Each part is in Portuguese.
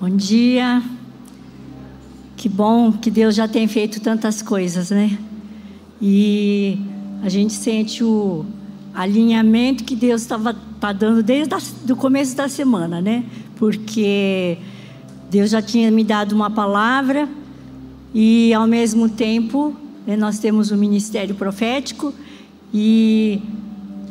Bom dia. Que bom que Deus já tem feito tantas coisas, né? E a gente sente o alinhamento que Deus estava tá dando desde o começo da semana, né? Porque Deus já tinha me dado uma palavra e, ao mesmo tempo, né, nós temos o ministério profético e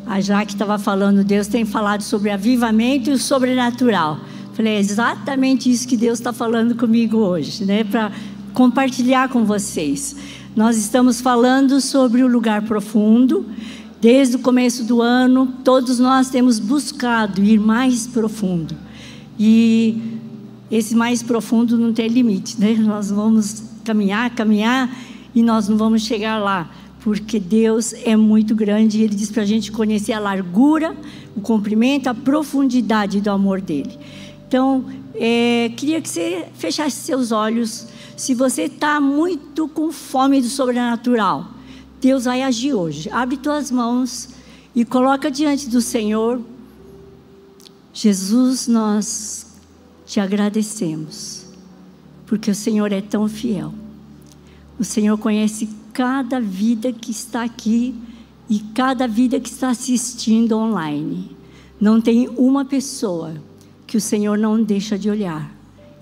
a Jaque estava falando, Deus tem falado sobre avivamento e o sobrenatural. Falei, é exatamente isso que Deus está falando comigo hoje, né? Para compartilhar com vocês. Nós estamos falando sobre o lugar profundo. Desde o começo do ano, todos nós temos buscado ir mais profundo. E esse mais profundo não tem limite, né? Nós vamos caminhar, caminhar e nós não vamos chegar lá, porque Deus é muito grande e Ele diz para a gente conhecer a largura, o comprimento, a profundidade do amor dele. Então, é, queria que você fechasse seus olhos. Se você está muito com fome do sobrenatural, Deus vai agir hoje. Abre tuas mãos e coloca diante do Senhor. Jesus, nós te agradecemos, porque o Senhor é tão fiel. O Senhor conhece cada vida que está aqui e cada vida que está assistindo online. Não tem uma pessoa que o Senhor não deixa de olhar.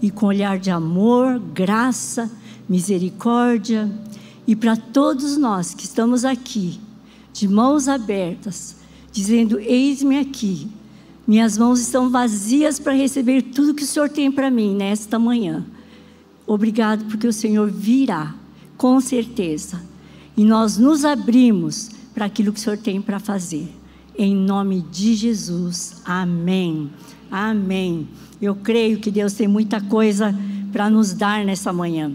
E com olhar de amor, graça, misericórdia. E para todos nós que estamos aqui, de mãos abertas, dizendo: Eis-me aqui, minhas mãos estão vazias para receber tudo que o Senhor tem para mim nesta manhã. Obrigado, porque o Senhor virá, com certeza. E nós nos abrimos para aquilo que o Senhor tem para fazer. Em nome de Jesus. Amém. Amém. Eu creio que Deus tem muita coisa para nos dar nessa manhã.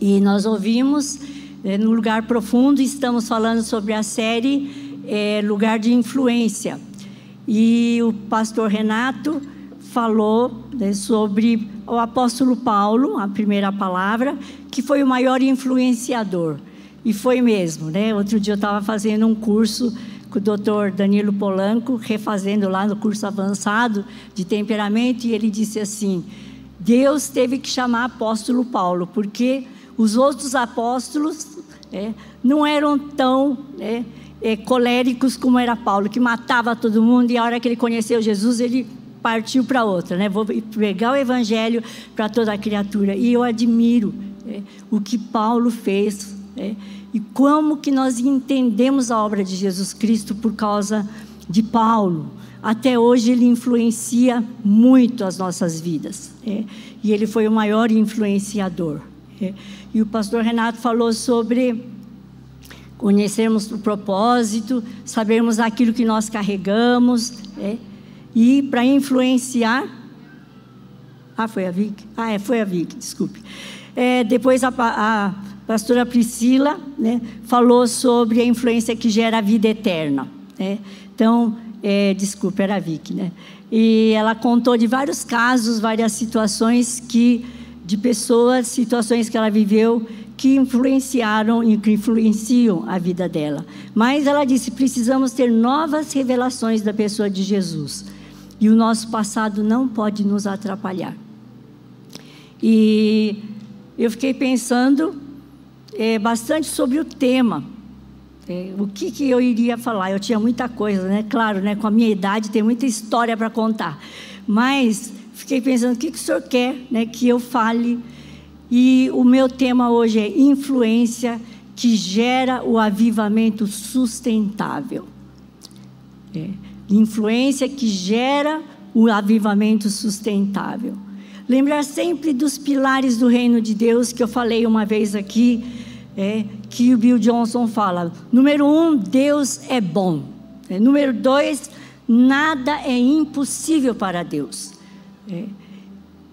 E nós ouvimos é, no lugar profundo, estamos falando sobre a série é, Lugar de Influência. E o pastor Renato falou né, sobre o apóstolo Paulo, a primeira palavra, que foi o maior influenciador. E foi mesmo, né? Outro dia eu estava fazendo um curso com o doutor Danilo Polanco, refazendo lá no curso avançado de temperamento, e ele disse assim: Deus teve que chamar apóstolo Paulo, porque os outros apóstolos é, não eram tão é, é, coléricos como era Paulo, que matava todo mundo, e a hora que ele conheceu Jesus, ele partiu para outra, né? Vou pregar o evangelho para toda a criatura. E eu admiro é, o que Paulo fez. É, e como que nós entendemos a obra de Jesus Cristo por causa de Paulo. Até hoje ele influencia muito as nossas vidas. É, e ele foi o maior influenciador. É, e o pastor Renato falou sobre conhecermos o propósito, sabermos aquilo que nós carregamos. É, e para influenciar. Ah, foi a Vic? Ah, é, foi a Vic, desculpe. É, depois a, a pastora Priscila né, falou sobre a influência que gera a vida eterna. Né? Então, é, desculpa, era a Vicky, né? E ela contou de vários casos, várias situações que de pessoas, situações que ela viveu que influenciaram e que influenciam a vida dela. Mas ela disse: precisamos ter novas revelações da pessoa de Jesus. E o nosso passado não pode nos atrapalhar. E eu fiquei pensando é, bastante sobre o tema. É, o que, que eu iria falar? Eu tinha muita coisa, né? Claro, né? com a minha idade tem muita história para contar. Mas fiquei pensando, o que, que o senhor quer né, que eu fale? E o meu tema hoje é influência que gera o avivamento sustentável. É, influência que gera o avivamento sustentável. Lembrar sempre dos pilares do reino de Deus que eu falei uma vez aqui, é, que o Bill Johnson fala. Número um, Deus é bom. É, número dois, nada é impossível para Deus. É,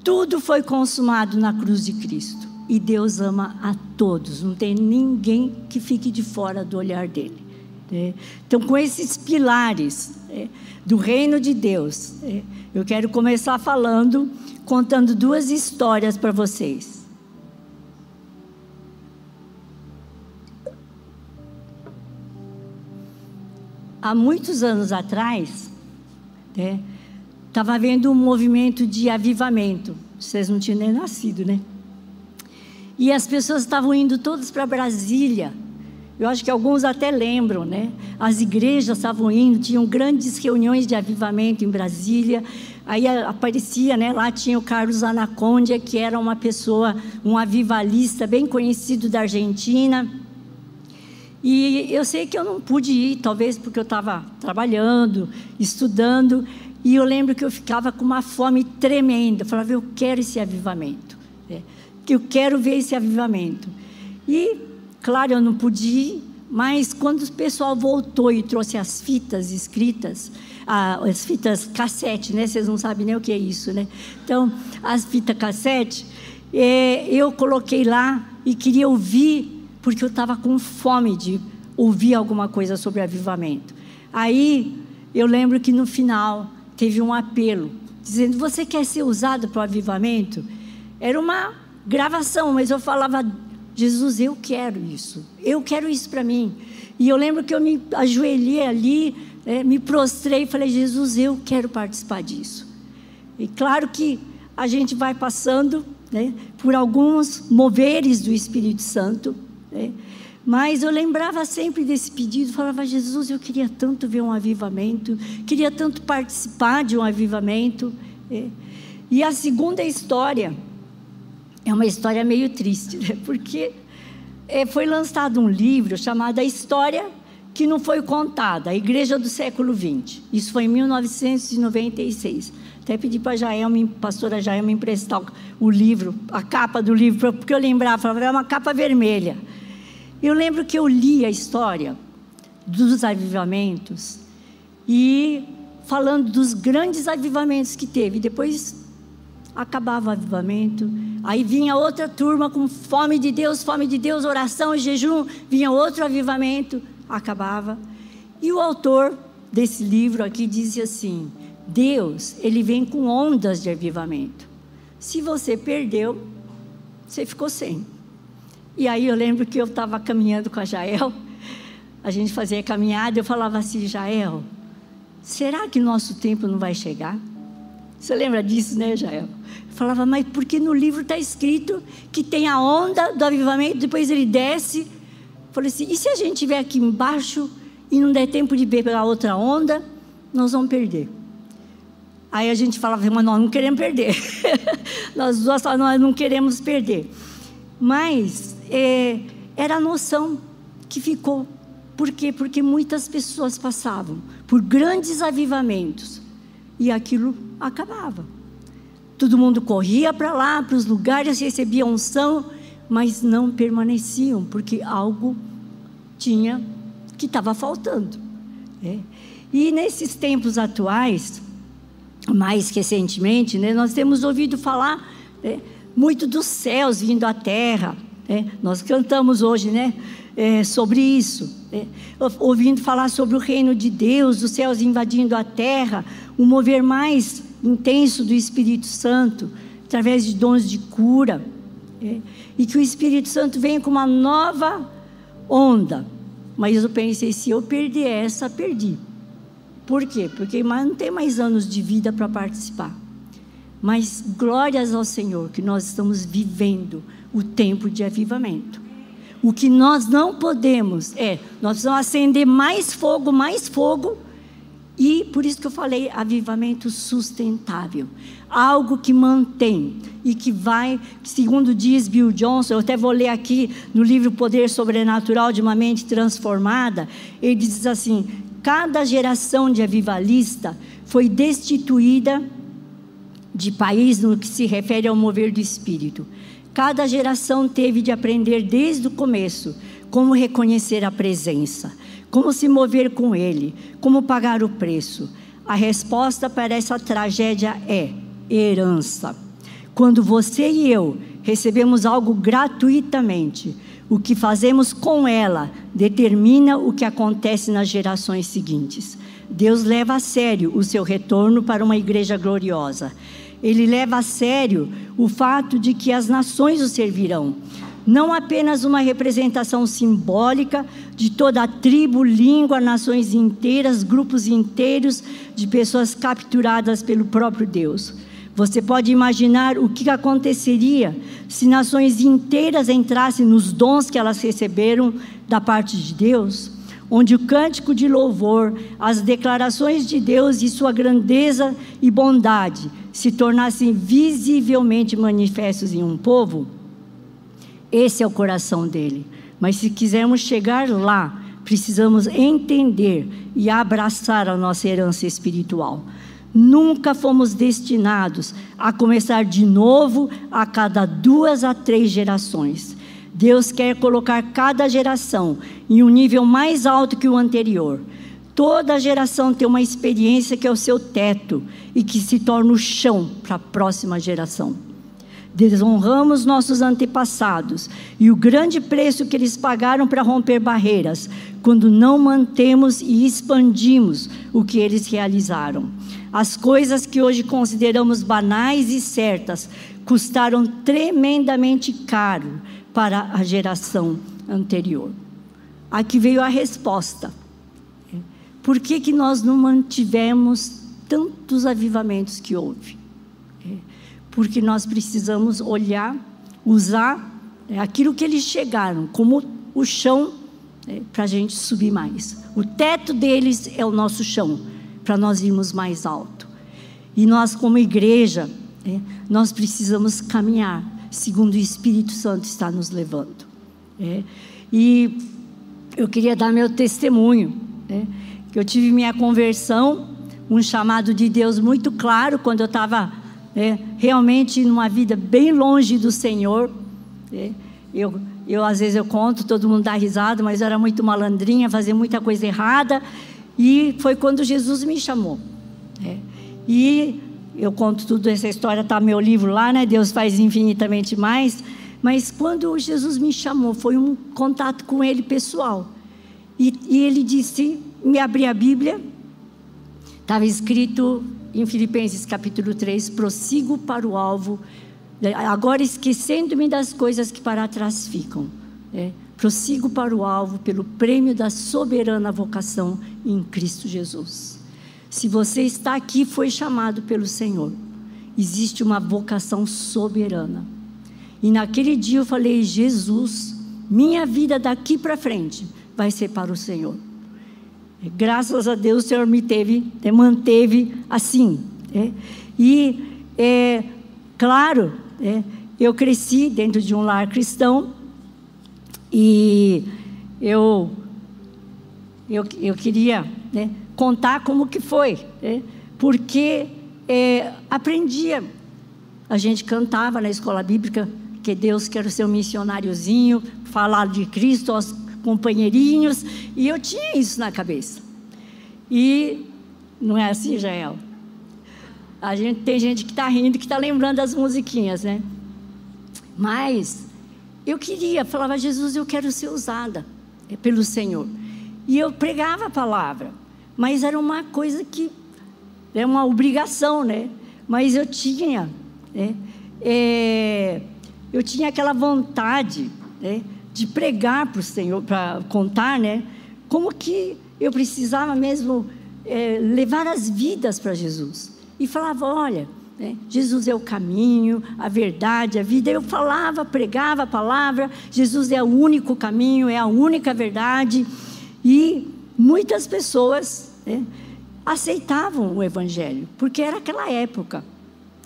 tudo foi consumado na cruz de Cristo. E Deus ama a todos, não tem ninguém que fique de fora do olhar dele. É, então, com esses pilares é, do reino de Deus, é, eu quero começar falando contando duas histórias para vocês. Há muitos anos atrás, estava né, havendo um movimento de avivamento vocês não tinham nem nascido, né? E as pessoas estavam indo todas para Brasília. Eu acho que alguns até lembram, né? As igrejas estavam indo, tinham grandes reuniões de avivamento em Brasília. Aí aparecia, né? Lá tinha o Carlos Anacondia, que era uma pessoa, um avivalista bem conhecido da Argentina. E eu sei que eu não pude ir, talvez porque eu estava trabalhando, estudando. E eu lembro que eu ficava com uma fome tremenda. Eu falava, eu quero esse avivamento. É, que eu quero ver esse avivamento. E, claro, eu não pude ir, mas quando o pessoal voltou e trouxe as fitas escritas, as fitas cassete, né? Vocês não sabem nem o que é isso, né? Então, as fitas cassete, é, eu coloquei lá e queria ouvir, porque eu estava com fome de ouvir alguma coisa sobre avivamento. Aí, eu lembro que no final teve um apelo, dizendo: Você quer ser usado para o avivamento? Era uma gravação, mas eu falava: Jesus, eu quero isso, eu quero isso para mim. E eu lembro que eu me ajoelhei ali, né, me prostrei e falei: Jesus, eu quero participar disso. E claro que a gente vai passando né, por alguns moveres do Espírito Santo. Né, mas eu lembrava sempre desse pedido, falava, Jesus, eu queria tanto ver um avivamento, queria tanto participar de um avivamento. É. E a segunda história é uma história meio triste, né? porque é, foi lançado um livro chamado A História que Não Foi Contada, a Igreja do Século XX. Isso foi em 1996. Até pedi para a Jael, pastora Jael, me emprestar o livro, a capa do livro, porque eu lembrava, falava, é uma capa vermelha. Eu lembro que eu li a história dos avivamentos e falando dos grandes avivamentos que teve. Depois acabava o avivamento, aí vinha outra turma com fome de Deus, fome de Deus, oração e jejum, vinha outro avivamento, acabava. E o autor desse livro aqui dizia assim: Deus, ele vem com ondas de avivamento. Se você perdeu, você ficou sem. E aí eu lembro que eu estava caminhando com a Jael, a gente fazia caminhada, eu falava assim, Jael, será que nosso tempo não vai chegar? Você lembra disso, né, Jael? Falava, mas porque no livro está escrito que tem a onda do avivamento, depois ele desce. Falei assim, e se a gente estiver aqui embaixo e não der tempo de ver pela outra onda, nós vamos perder. Aí a gente falava, mas nós não queremos perder. nós duas nós não queremos perder. Mas é, era a noção que ficou. Por quê? Porque muitas pessoas passavam por grandes avivamentos e aquilo acabava. Todo mundo corria para lá, para os lugares, recebia unção, mas não permaneciam, porque algo tinha que estava faltando. Né? E nesses tempos atuais, mais recentemente, né, nós temos ouvido falar né, muito dos céus vindo à terra, é, nós cantamos hoje, né? É, sobre isso, é, ouvindo falar sobre o reino de Deus, os céus invadindo a terra, um mover mais intenso do Espírito Santo, através de dons de cura, é, e que o Espírito Santo venha com uma nova onda. Mas eu pensei, se eu perder essa, perdi. Por quê? Porque não tem mais anos de vida para participar. Mas glórias ao Senhor que nós estamos vivendo o tempo de avivamento. O que nós não podemos é, nós precisamos acender mais fogo, mais fogo, e por isso que eu falei avivamento sustentável. Algo que mantém e que vai, segundo diz Bill Johnson, eu até vou ler aqui no livro Poder Sobrenatural de uma Mente Transformada, ele diz assim: cada geração de avivalista foi destituída de país no que se refere ao mover do espírito. Cada geração teve de aprender desde o começo como reconhecer a presença, como se mover com Ele, como pagar o preço. A resposta para essa tragédia é herança. Quando você e eu recebemos algo gratuitamente, o que fazemos com ela determina o que acontece nas gerações seguintes. Deus leva a sério o seu retorno para uma igreja gloriosa ele leva a sério o fato de que as nações o servirão. Não apenas uma representação simbólica de toda a tribo, língua, nações inteiras, grupos inteiros de pessoas capturadas pelo próprio Deus, Você pode imaginar o que aconteceria se nações inteiras entrassem nos dons que elas receberam da parte de Deus? Onde o cântico de louvor, as declarações de Deus e sua grandeza e bondade se tornassem visivelmente manifestos em um povo? Esse é o coração dele. Mas se quisermos chegar lá, precisamos entender e abraçar a nossa herança espiritual. Nunca fomos destinados a começar de novo a cada duas a três gerações. Deus quer colocar cada geração em um nível mais alto que o anterior. Toda geração tem uma experiência que é o seu teto e que se torna o chão para a próxima geração desonramos nossos antepassados e o grande preço que eles pagaram para romper barreiras, quando não mantemos e expandimos o que eles realizaram. As coisas que hoje consideramos banais e certas custaram tremendamente caro para a geração anterior. Aqui veio a resposta. Por que, que nós não mantivemos tantos avivamentos que houve? Porque nós precisamos olhar, usar é, aquilo que eles chegaram como o chão é, para a gente subir mais. O teto deles é o nosso chão, para nós irmos mais alto. E nós, como igreja, é, nós precisamos caminhar segundo o Espírito Santo está nos levando. E eu queria dar meu testemunho, que eu tive minha conversão, um chamado de Deus muito claro quando eu estava é, realmente numa vida bem longe do Senhor. É, eu, eu, às vezes, eu conto, todo mundo dá risada, mas eu era muito malandrinha, fazia muita coisa errada. E foi quando Jesus me chamou. É, e eu conto tudo essa história, está meu livro lá, né? Deus faz infinitamente mais. Mas quando Jesus me chamou, foi um contato com Ele pessoal. E, e Ele disse, me abri a Bíblia, estava escrito em Filipenses capítulo 3, prossigo para o alvo, né, agora esquecendo-me das coisas que para trás ficam. É, prossigo para o alvo pelo prêmio da soberana vocação em Cristo Jesus. Se você está aqui, foi chamado pelo Senhor. Existe uma vocação soberana. E naquele dia eu falei: Jesus, minha vida daqui para frente vai ser para o Senhor. Graças a Deus o Senhor me teve, me manteve assim. É. E, é, claro, é, eu cresci dentro de um lar cristão e eu, eu, eu queria né, contar como que foi, né, porque é, aprendia. A gente cantava na escola bíblica que Deus quer ser um missionáriozinho, falar de Cristo aos companheirinhos, e eu tinha isso na cabeça. E não é assim, Jael? A gente tem gente que está rindo, que está lembrando das musiquinhas, né? Mas eu queria, falava, Jesus, eu quero ser usada pelo Senhor. E eu pregava a palavra, mas era uma coisa que é uma obrigação, né? Mas eu tinha, né? É, eu tinha aquela vontade, né? De pregar para o Senhor, para contar, né? Como que eu precisava mesmo é, levar as vidas para Jesus. E falava: olha, né, Jesus é o caminho, a verdade, a vida. Eu falava, pregava a palavra: Jesus é o único caminho, é a única verdade. E muitas pessoas né, aceitavam o Evangelho, porque era aquela época.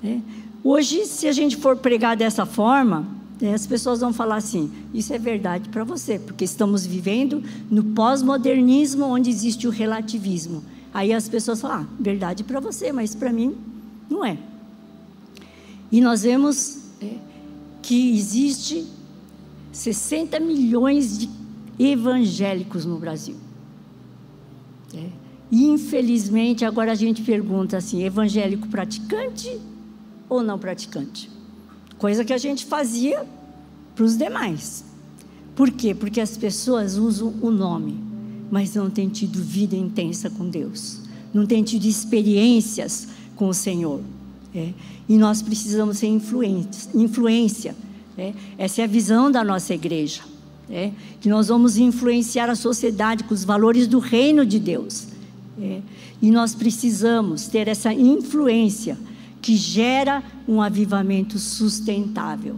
Né? Hoje, se a gente for pregar dessa forma, as pessoas vão falar assim: isso é verdade para você, porque estamos vivendo no pós-modernismo onde existe o relativismo. Aí as pessoas falam: ah, verdade para você, mas para mim não é. E nós vemos é, que existe 60 milhões de evangélicos no Brasil. É. Infelizmente, agora a gente pergunta assim: evangélico praticante ou não praticante? Coisa que a gente fazia para os demais. Por quê? Porque as pessoas usam o nome, mas não têm tido vida intensa com Deus, não têm tido experiências com o Senhor. É. E nós precisamos ser influência. É. Essa é a visão da nossa igreja. É. Que nós vamos influenciar a sociedade com os valores do reino de Deus. É. E nós precisamos ter essa influência que gera um avivamento sustentável.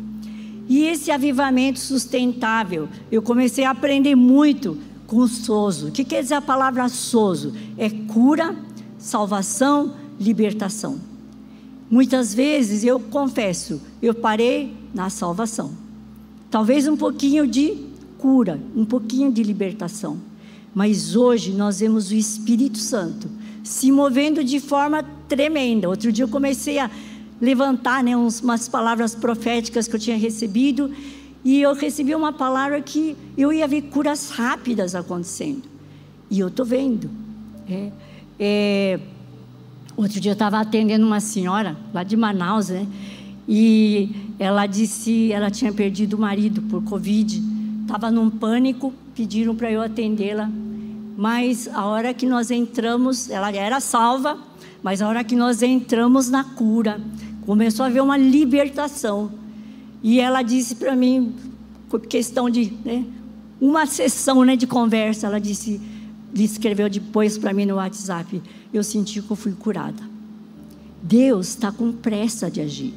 E esse avivamento sustentável, eu comecei a aprender muito com o sozo. O que quer dizer a palavra sozo? É cura, salvação, libertação. Muitas vezes, eu confesso, eu parei na salvação. Talvez um pouquinho de cura, um pouquinho de libertação. Mas hoje nós vemos o Espírito Santo se movendo de forma tremenda. Outro dia eu comecei a levantar né, umas palavras proféticas que eu tinha recebido e eu recebi uma palavra que eu ia ver curas rápidas acontecendo. E eu estou vendo. É, é, outro dia eu estava atendendo uma senhora lá de Manaus, né? E ela disse, ela tinha perdido o marido por Covid, estava num pânico, pediram para eu atendê-la. Mas a hora que nós entramos, ela era salva, mas a hora que nós entramos na cura, começou a haver uma libertação. E ela disse para mim, questão de né, uma sessão né, de conversa, ela disse, escreveu depois para mim no WhatsApp, eu senti que eu fui curada. Deus está com pressa de agir.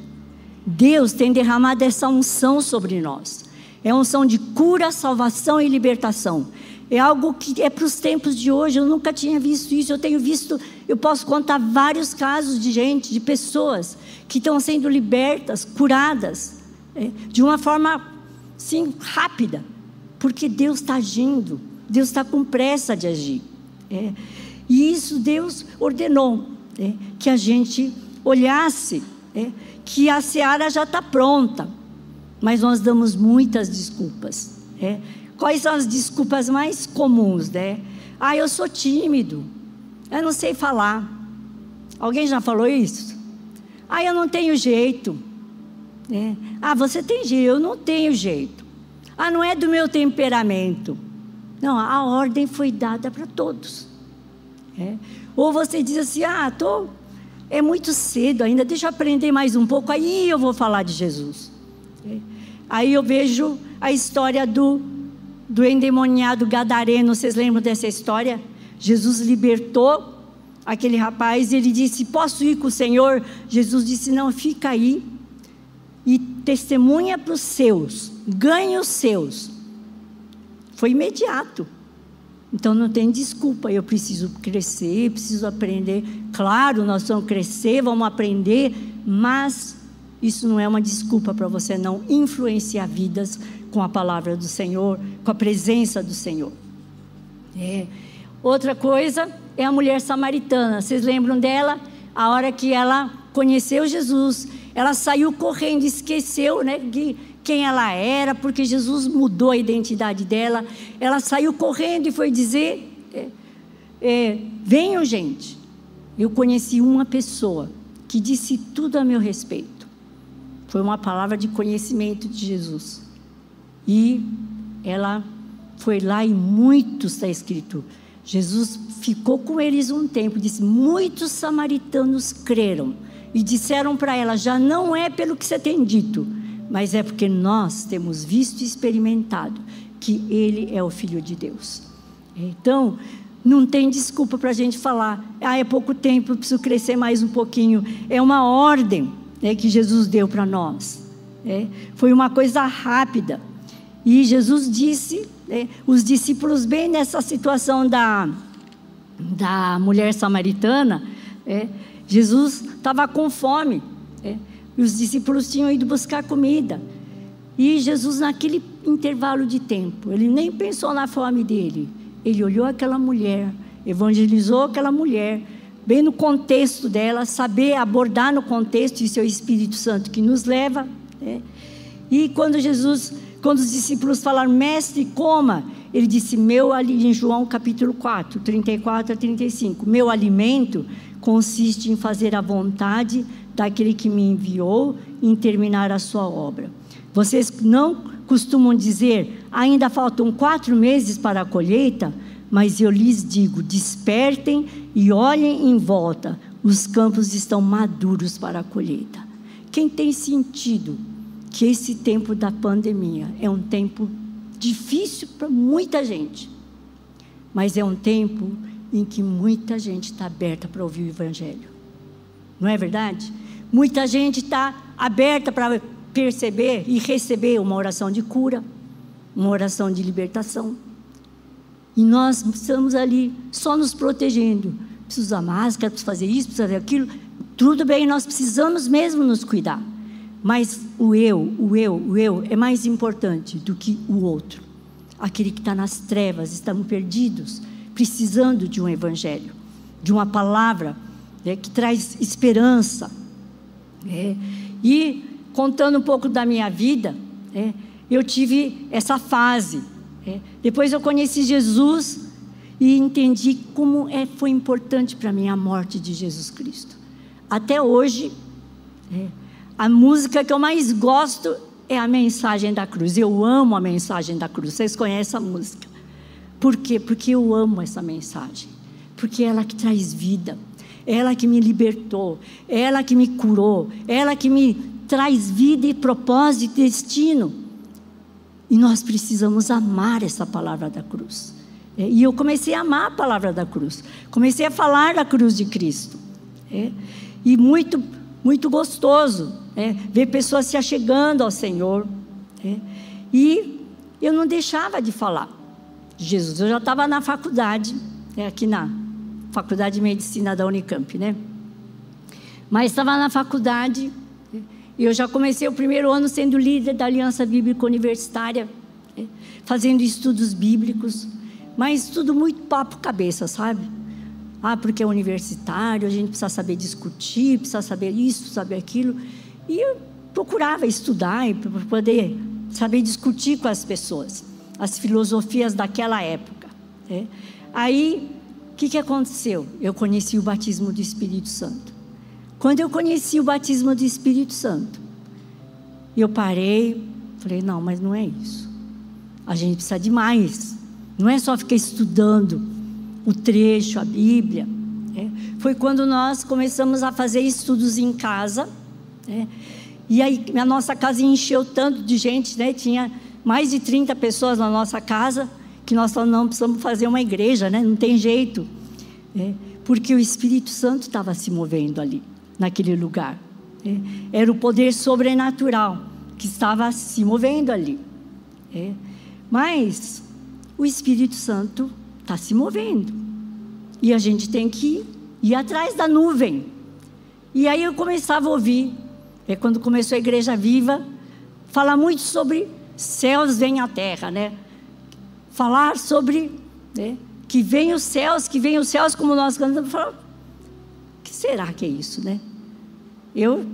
Deus tem derramado essa unção sobre nós. É unção de cura, salvação e libertação. É algo que é para os tempos de hoje. Eu nunca tinha visto isso. Eu tenho visto, eu posso contar vários casos de gente, de pessoas que estão sendo libertas, curadas, é, de uma forma, sim, rápida, porque Deus está agindo. Deus está com pressa de agir. É. E isso Deus ordenou é, que a gente olhasse, é, que a seara já está pronta, mas nós damos muitas desculpas. É. Quais são as desculpas mais comuns, né? Ah, eu sou tímido. Eu não sei falar. Alguém já falou isso? Ah, eu não tenho jeito. É. Ah, você tem jeito, eu não tenho jeito. Ah, não é do meu temperamento. Não, a ordem foi dada para todos. É. Ou você diz assim: ah, tô, é muito cedo ainda, deixa eu aprender mais um pouco, aí eu vou falar de Jesus. É. Aí eu vejo a história do do endemoniado gadareno, vocês lembram dessa história? Jesus libertou aquele rapaz e ele disse: Posso ir com o Senhor? Jesus disse: Não, fica aí e testemunha para os seus, ganhe os seus. Foi imediato. Então não tem desculpa, eu preciso crescer, preciso aprender. Claro, nós vamos crescer, vamos aprender, mas isso não é uma desculpa para você não influenciar vidas com a palavra do Senhor, com a presença do Senhor. É. Outra coisa é a mulher samaritana. Vocês lembram dela? A hora que ela conheceu Jesus, ela saiu correndo, esqueceu, né, de quem ela era, porque Jesus mudou a identidade dela. Ela saiu correndo e foi dizer: é, é, venham, gente. Eu conheci uma pessoa que disse tudo a meu respeito. Foi uma palavra de conhecimento de Jesus. E ela foi lá e muitos, está escrito, Jesus ficou com eles um tempo, disse: muitos samaritanos creram e disseram para ela: já não é pelo que você tem dito, mas é porque nós temos visto e experimentado que Ele é o Filho de Deus. Então, não tem desculpa para a gente falar: ah, é pouco tempo, preciso crescer mais um pouquinho. É uma ordem né, que Jesus deu para nós. É, foi uma coisa rápida. E Jesus disse, né, os discípulos, bem nessa situação da, da mulher samaritana, é, Jesus estava com fome. É, e os discípulos tinham ido buscar comida. E Jesus, naquele intervalo de tempo, ele nem pensou na fome dele. Ele olhou aquela mulher, evangelizou aquela mulher, bem no contexto dela, saber abordar no contexto, isso é o Espírito Santo que nos leva. Né? E quando Jesus quando os discípulos falaram, mestre, coma, ele disse, meu em João capítulo 4, 34 a 35, meu alimento consiste em fazer a vontade daquele que me enviou e em terminar a sua obra. Vocês não costumam dizer, ainda faltam quatro meses para a colheita, mas eu lhes digo: despertem e olhem em volta, os campos estão maduros para a colheita. Quem tem sentido que esse tempo da pandemia é um tempo difícil para muita gente, mas é um tempo em que muita gente está aberta para ouvir o Evangelho. Não é verdade? Muita gente está aberta para perceber e receber uma oração de cura, uma oração de libertação. E nós estamos ali só nos protegendo. Precisa usar máscara, precisa fazer isso, precisa fazer aquilo. Tudo bem, nós precisamos mesmo nos cuidar. Mas o eu, o eu, o eu é mais importante do que o outro. Aquele que está nas trevas, estamos perdidos, precisando de um evangelho, de uma palavra né, que traz esperança. Né? E contando um pouco da minha vida, né, eu tive essa fase é. Depois eu conheci Jesus e entendi como é, foi importante para mim a morte de Jesus Cristo. Até hoje, é, a música que eu mais gosto é a mensagem da cruz. Eu amo a mensagem da cruz. Vocês conhecem a música? Por quê? Porque eu amo essa mensagem. Porque é ela que traz vida. É ela que me libertou. É ela que me curou. Ela que me traz vida e propósito e destino. E nós precisamos amar essa palavra da cruz. É, e eu comecei a amar a palavra da cruz. Comecei a falar da cruz de Cristo. É, e muito, muito gostoso é, ver pessoas se achegando ao Senhor. É, e eu não deixava de falar de Jesus. Eu já estava na faculdade, é, aqui na Faculdade de Medicina da Unicamp, né? Mas estava na faculdade e eu já comecei o primeiro ano sendo líder da Aliança Bíblica Universitária, né? fazendo estudos bíblicos, mas tudo muito papo cabeça, sabe? Ah, porque é universitário, a gente precisa saber discutir, precisa saber isso, saber aquilo. E eu procurava estudar para poder saber discutir com as pessoas, as filosofias daquela época. Né? Aí, o que, que aconteceu? Eu conheci o batismo do Espírito Santo. Quando eu conheci o batismo do Espírito Santo, eu parei, falei: não, mas não é isso. A gente precisa de mais. Não é só ficar estudando o trecho, a Bíblia. É. Foi quando nós começamos a fazer estudos em casa. É. E aí a nossa casa encheu tanto de gente, né? tinha mais de 30 pessoas na nossa casa, que nós falamos, não precisamos fazer uma igreja, né? não tem jeito. É. Porque o Espírito Santo estava se movendo ali naquele lugar. É. Era o poder sobrenatural que estava se movendo ali. É. Mas o Espírito Santo está se movendo. E a gente tem que ir atrás da nuvem. E aí eu começava a ouvir, é quando começou a Igreja Viva, falar muito sobre céus vem à terra, né? Falar sobre né, que vem os céus, que vem os céus, como nós cantamos, falar, será que é isso, né? Eu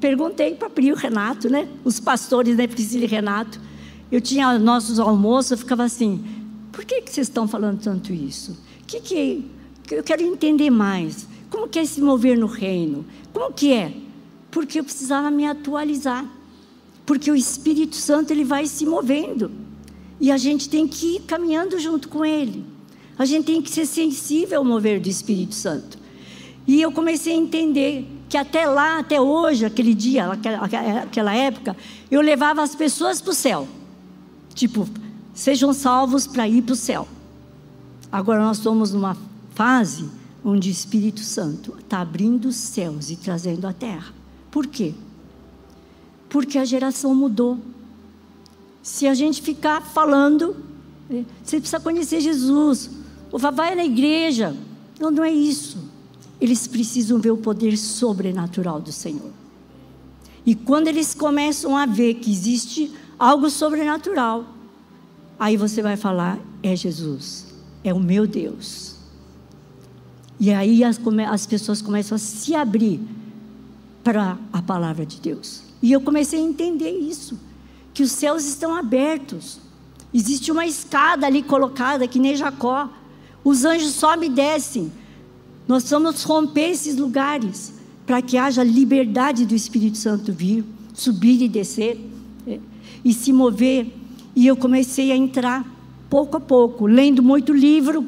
perguntei para Pri e o Renato, né? Os pastores, né? Priscila e Renato. Eu tinha nossos almoços, eu ficava assim: por que, que vocês estão falando tanto isso? Que que eu quero entender mais. Como que é se mover no reino? Como que é? Porque eu precisava me atualizar. Porque o Espírito Santo ele vai se movendo. E a gente tem que ir caminhando junto com ele. A gente tem que ser sensível ao mover do Espírito Santo. E eu comecei a entender que até lá, até hoje, aquele dia, aquela época, eu levava as pessoas para o céu. Tipo, sejam salvos para ir para o céu. Agora nós estamos numa fase onde o Espírito Santo está abrindo os céus e trazendo a terra. Por quê? Porque a geração mudou. Se a gente ficar falando, é, você precisa conhecer Jesus, ou vai na igreja. Não, não é isso eles precisam ver o poder sobrenatural do Senhor. E quando eles começam a ver que existe algo sobrenatural, aí você vai falar: é Jesus, é o meu Deus. E aí as, as pessoas começam a se abrir para a palavra de Deus. E eu comecei a entender isso, que os céus estão abertos. Existe uma escada ali colocada, que nem Jacó. Os anjos sobem e descem. Nós vamos romper esses lugares para que haja liberdade do Espírito Santo vir, subir e descer é, e se mover. E eu comecei a entrar pouco a pouco, lendo muito livro.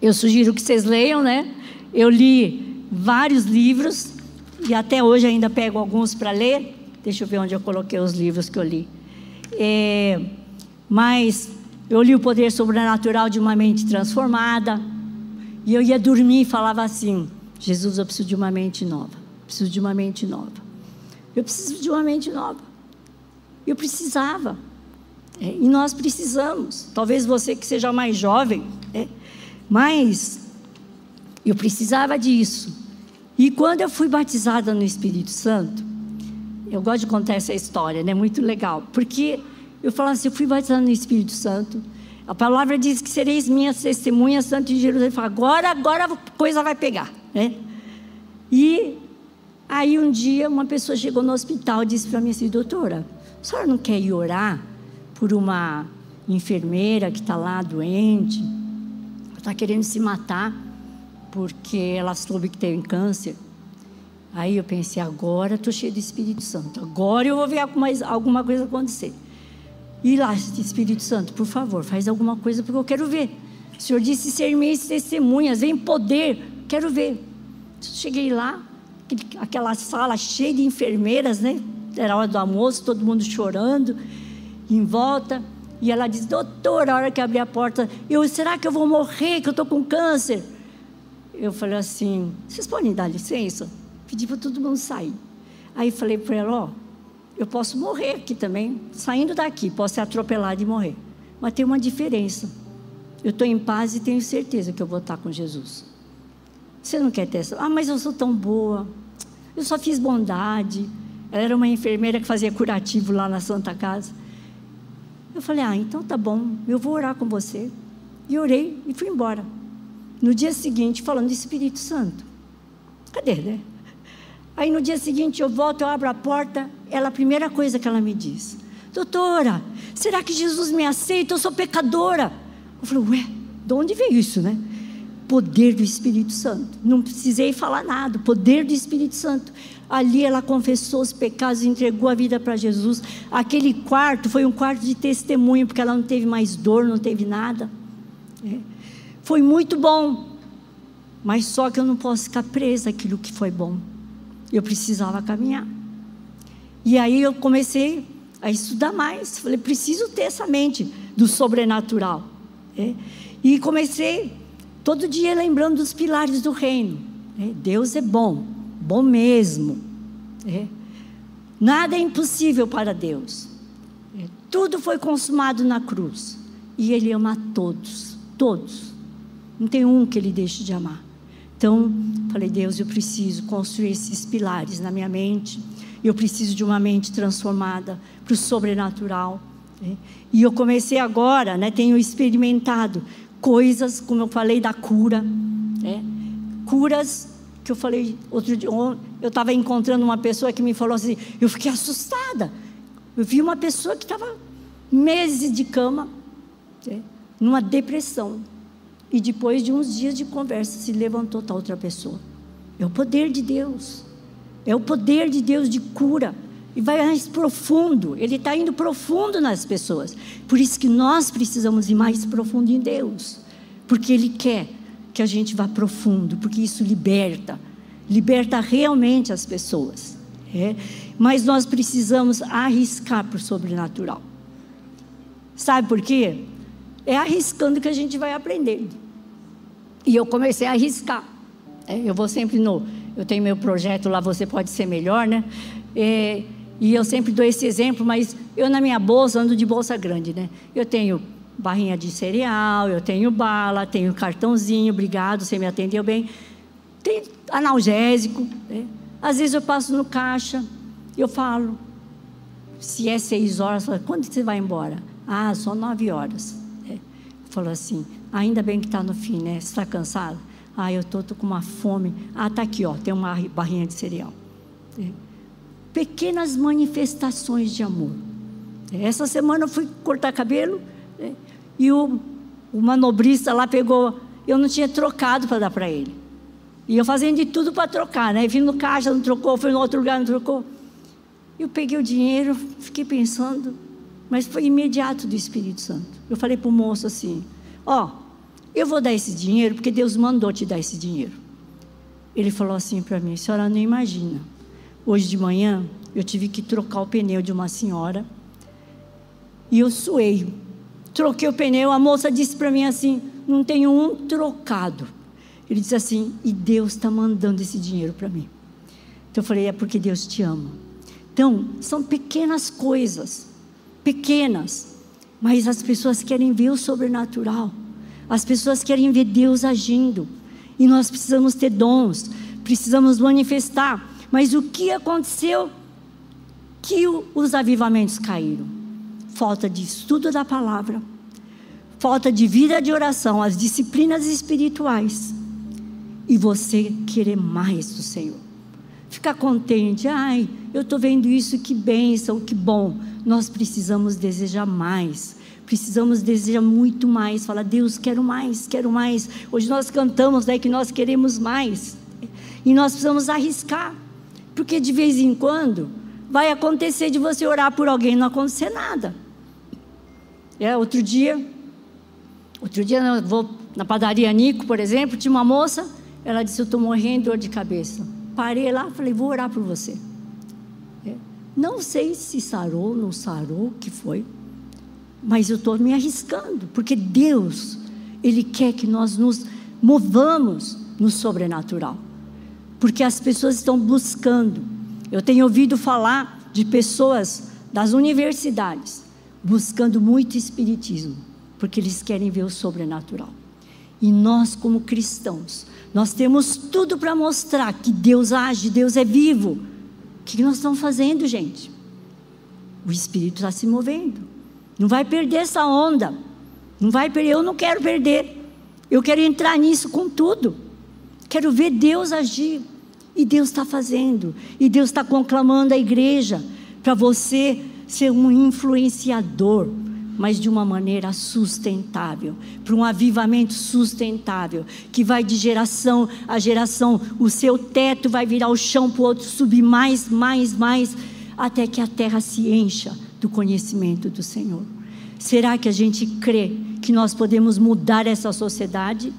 Eu sugiro que vocês leiam, né? Eu li vários livros e até hoje ainda pego alguns para ler. Deixa eu ver onde eu coloquei os livros que eu li. É, mas eu li O Poder Sobrenatural de uma Mente Transformada. E eu ia dormir e falava assim: Jesus, eu preciso de uma mente nova. Preciso de uma mente nova. Eu preciso de uma mente nova. Eu precisava. É, e nós precisamos. Talvez você que seja mais jovem, é, mas eu precisava disso. E quando eu fui batizada no Espírito Santo, eu gosto de contar essa história, né? Muito legal. Porque eu falo assim, eu fui batizada no Espírito Santo. A palavra diz que sereis minhas testemunhas, tanto em Jerusalém. Agora, agora a coisa vai pegar, né? E aí um dia uma pessoa chegou no hospital e disse para mim assim, doutora, a senhora não quer ir orar por uma enfermeira que está lá doente, está querendo se matar porque ela soube que tem câncer. Aí eu pensei, agora estou cheio do Espírito Santo, agora eu vou ver alguma, alguma coisa acontecer. E lá, Espírito Santo, por favor, faz alguma coisa porque eu quero ver. O Senhor disse ser minhas testemunhas, vem poder, quero ver. Cheguei lá, aquela sala cheia de enfermeiras, né? Era hora do almoço, todo mundo chorando em volta. E ela disse, doutora, a hora que abri a porta, eu, será que eu vou morrer, que eu estou com câncer? Eu falei assim, vocês podem dar licença? Pedi para todo mundo sair. Aí falei para ela, ó, eu posso morrer aqui também, saindo daqui, posso ser atropelada e morrer. Mas tem uma diferença. Eu estou em paz e tenho certeza que eu vou estar com Jesus. Você não quer ter essa? Ah, mas eu sou tão boa. Eu só fiz bondade. Ela era uma enfermeira que fazia curativo lá na Santa Casa. Eu falei, ah, então tá bom, eu vou orar com você. E orei e fui embora. No dia seguinte, falando de Espírito Santo. Cadê, né? Aí no dia seguinte eu volto, eu abro a porta, ela a primeira coisa que ela me diz: Doutora, será que Jesus me aceita? Eu sou pecadora. Eu falei, ué, de onde veio isso, né? Poder do Espírito Santo. Não precisei falar nada, poder do Espírito Santo. Ali ela confessou os pecados, entregou a vida para Jesus. Aquele quarto foi um quarto de testemunho, porque ela não teve mais dor, não teve nada. É. Foi muito bom, mas só que eu não posso ficar presa àquilo que foi bom. Eu precisava caminhar. E aí eu comecei a estudar mais. Falei, preciso ter essa mente do sobrenatural. É? E comecei todo dia lembrando dos pilares do reino. É? Deus é bom, bom mesmo. É? Nada é impossível para Deus. É, tudo foi consumado na cruz. E Ele ama todos, todos. Não tem um que Ele deixe de amar. Então, falei, Deus, eu preciso construir esses pilares na minha mente. Eu preciso de uma mente transformada para o sobrenatural. Né? E eu comecei agora, né, tenho experimentado coisas, como eu falei, da cura. Né? Curas que eu falei outro dia. Eu estava encontrando uma pessoa que me falou assim, eu fiquei assustada. Eu vi uma pessoa que estava meses de cama, né, numa depressão. E depois de uns dias de conversa, se levantou tal outra pessoa. É o poder de Deus. É o poder de Deus de cura. E vai mais profundo. Ele está indo profundo nas pessoas. Por isso que nós precisamos ir mais profundo em Deus. Porque Ele quer que a gente vá profundo. Porque isso liberta. Liberta realmente as pessoas. É? Mas nós precisamos arriscar para o sobrenatural. Sabe por quê? É arriscando que a gente vai aprendendo. E eu comecei a arriscar. É, eu vou sempre no. Eu tenho meu projeto lá, você pode ser melhor, né? É, e eu sempre dou esse exemplo, mas eu na minha bolsa ando de bolsa grande, né? Eu tenho barrinha de cereal, eu tenho bala, tenho cartãozinho, obrigado, você me atendeu bem. Tem analgésico. Né? Às vezes eu passo no caixa, eu falo, se é seis horas, falo, quando você vai embora? Ah, só nove horas. É. Falou assim, Ainda bem que está no fim, né? Você está cansado? Ah, eu estou com uma fome. Ah, está aqui, ó, tem uma barrinha de cereal. É. Pequenas manifestações de amor. É. Essa semana eu fui cortar cabelo é. e o, o manobrista lá pegou. Eu não tinha trocado para dar para ele. E eu fazendo de tudo para trocar, né? Vim no caixa, não trocou, fui no outro lugar, não trocou. Eu peguei o dinheiro, fiquei pensando, mas foi imediato do Espírito Santo. Eu falei para o moço assim: Ó, oh, eu vou dar esse dinheiro porque Deus mandou te dar esse dinheiro. Ele falou assim para mim: senhora não imagina. Hoje de manhã eu tive que trocar o pneu de uma senhora e eu suei. Troquei o pneu, a moça disse para mim assim: não tenho um trocado. Ele disse assim: e Deus está mandando esse dinheiro para mim. Então eu falei: é porque Deus te ama. Então, são pequenas coisas, pequenas, mas as pessoas querem ver o sobrenatural, as pessoas querem ver Deus agindo, e nós precisamos ter dons, precisamos manifestar. Mas o que aconteceu? Que os avivamentos caíram. Falta de estudo da palavra, falta de vida de oração, as disciplinas espirituais, e você querer mais do Senhor. Ficar contente, ai, eu estou vendo isso, que bênção, que bom. Nós precisamos desejar mais. Precisamos desejar muito mais. Falar, Deus, quero mais, quero mais. Hoje nós cantamos né, que nós queremos mais. E nós precisamos arriscar. Porque de vez em quando vai acontecer de você orar por alguém e não acontecer nada. É, outro dia, outro dia eu vou na padaria Nico, por exemplo, tinha uma moça, ela disse, eu estou morrendo de dor de cabeça. Parei lá, falei, vou orar por você. Não sei se sarou, não sarou, o que foi, mas eu estou me arriscando, porque Deus, Ele quer que nós nos movamos no sobrenatural, porque as pessoas estão buscando. Eu tenho ouvido falar de pessoas das universidades buscando muito espiritismo, porque eles querem ver o sobrenatural. E nós, como cristãos, nós temos tudo para mostrar que Deus age, Deus é vivo. O que nós estamos fazendo, gente? O Espírito está se movendo. Não vai perder essa onda. Não vai perder. Eu não quero perder. Eu quero entrar nisso com tudo. Quero ver Deus agir. E Deus está fazendo. E Deus está conclamando a igreja para você ser um influenciador mas de uma maneira sustentável, para um avivamento sustentável, que vai de geração a geração, o seu teto vai virar o chão para o outro subir mais, mais, mais, até que a terra se encha do conhecimento do Senhor. Será que a gente crê que nós podemos mudar essa sociedade?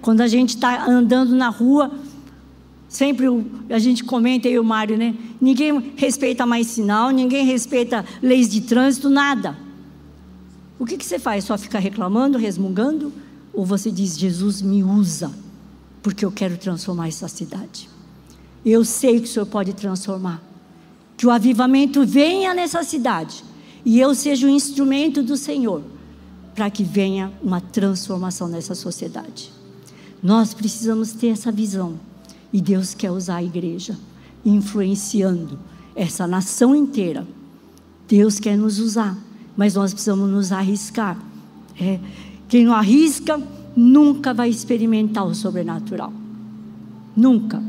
Quando a gente está andando na rua, sempre a gente comenta, eu e o Mário, né? Ninguém respeita mais sinal, ninguém respeita leis de trânsito, nada. O que, que você faz? Só ficar reclamando, resmungando? Ou você diz: Jesus me usa, porque eu quero transformar essa cidade? Eu sei que o Senhor pode transformar. Que o avivamento venha nessa cidade e eu seja o instrumento do Senhor para que venha uma transformação nessa sociedade. Nós precisamos ter essa visão e Deus quer usar a igreja influenciando essa nação inteira. Deus quer nos usar mas nós precisamos nos arriscar. É, quem não arrisca nunca vai experimentar o sobrenatural. Nunca.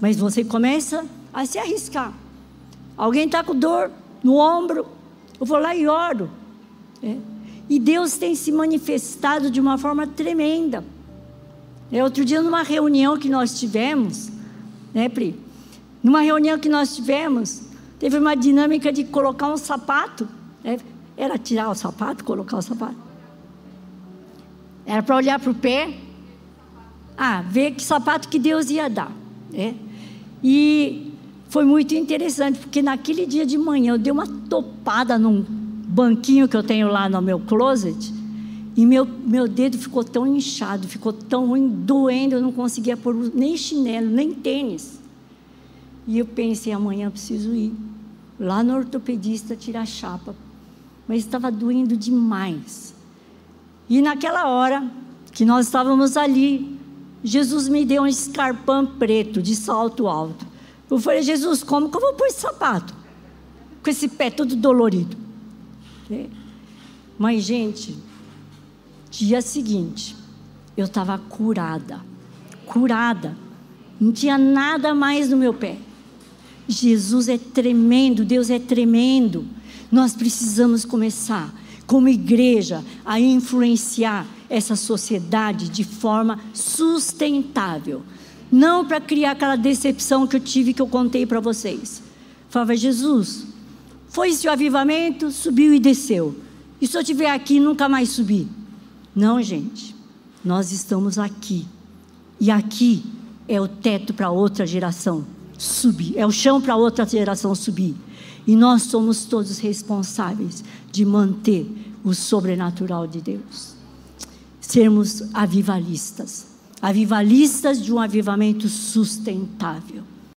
Mas você começa a se arriscar. Alguém está com dor no ombro, eu vou lá e oro. É. E Deus tem se manifestado de uma forma tremenda. É, outro dia, numa reunião que nós tivemos, né, Pri? Numa reunião que nós tivemos, teve uma dinâmica de colocar um sapato. É, era tirar o sapato, colocar o sapato. Era para olhar para o pé. Ah, ver que sapato que Deus ia dar. Né? E foi muito interessante, porque naquele dia de manhã eu dei uma topada num banquinho que eu tenho lá no meu closet. E meu, meu dedo ficou tão inchado, ficou tão ruim, doendo, eu não conseguia pôr nem chinelo, nem tênis. E eu pensei, amanhã eu preciso ir lá no ortopedista tirar chapa, mas estava doendo demais. E naquela hora que nós estávamos ali, Jesus me deu um escarpão preto de salto alto. Eu falei, Jesus, como que eu vou pôr esse sapato? Com esse pé todo dolorido. É. Mas, gente, dia seguinte, eu estava curada. Curada. Não tinha nada mais no meu pé. Jesus é tremendo, Deus é tremendo. Nós precisamos começar, como igreja, a influenciar essa sociedade de forma sustentável. Não para criar aquela decepção que eu tive, que eu contei para vocês. Falava, Jesus, foi esse o avivamento, subiu e desceu. E se eu estiver aqui, nunca mais subir? Não, gente. Nós estamos aqui. E aqui é o teto para outra geração subir, é o chão para outra geração subir. E nós somos todos responsáveis de manter o sobrenatural de Deus. Sermos avivalistas avivalistas de um avivamento sustentável.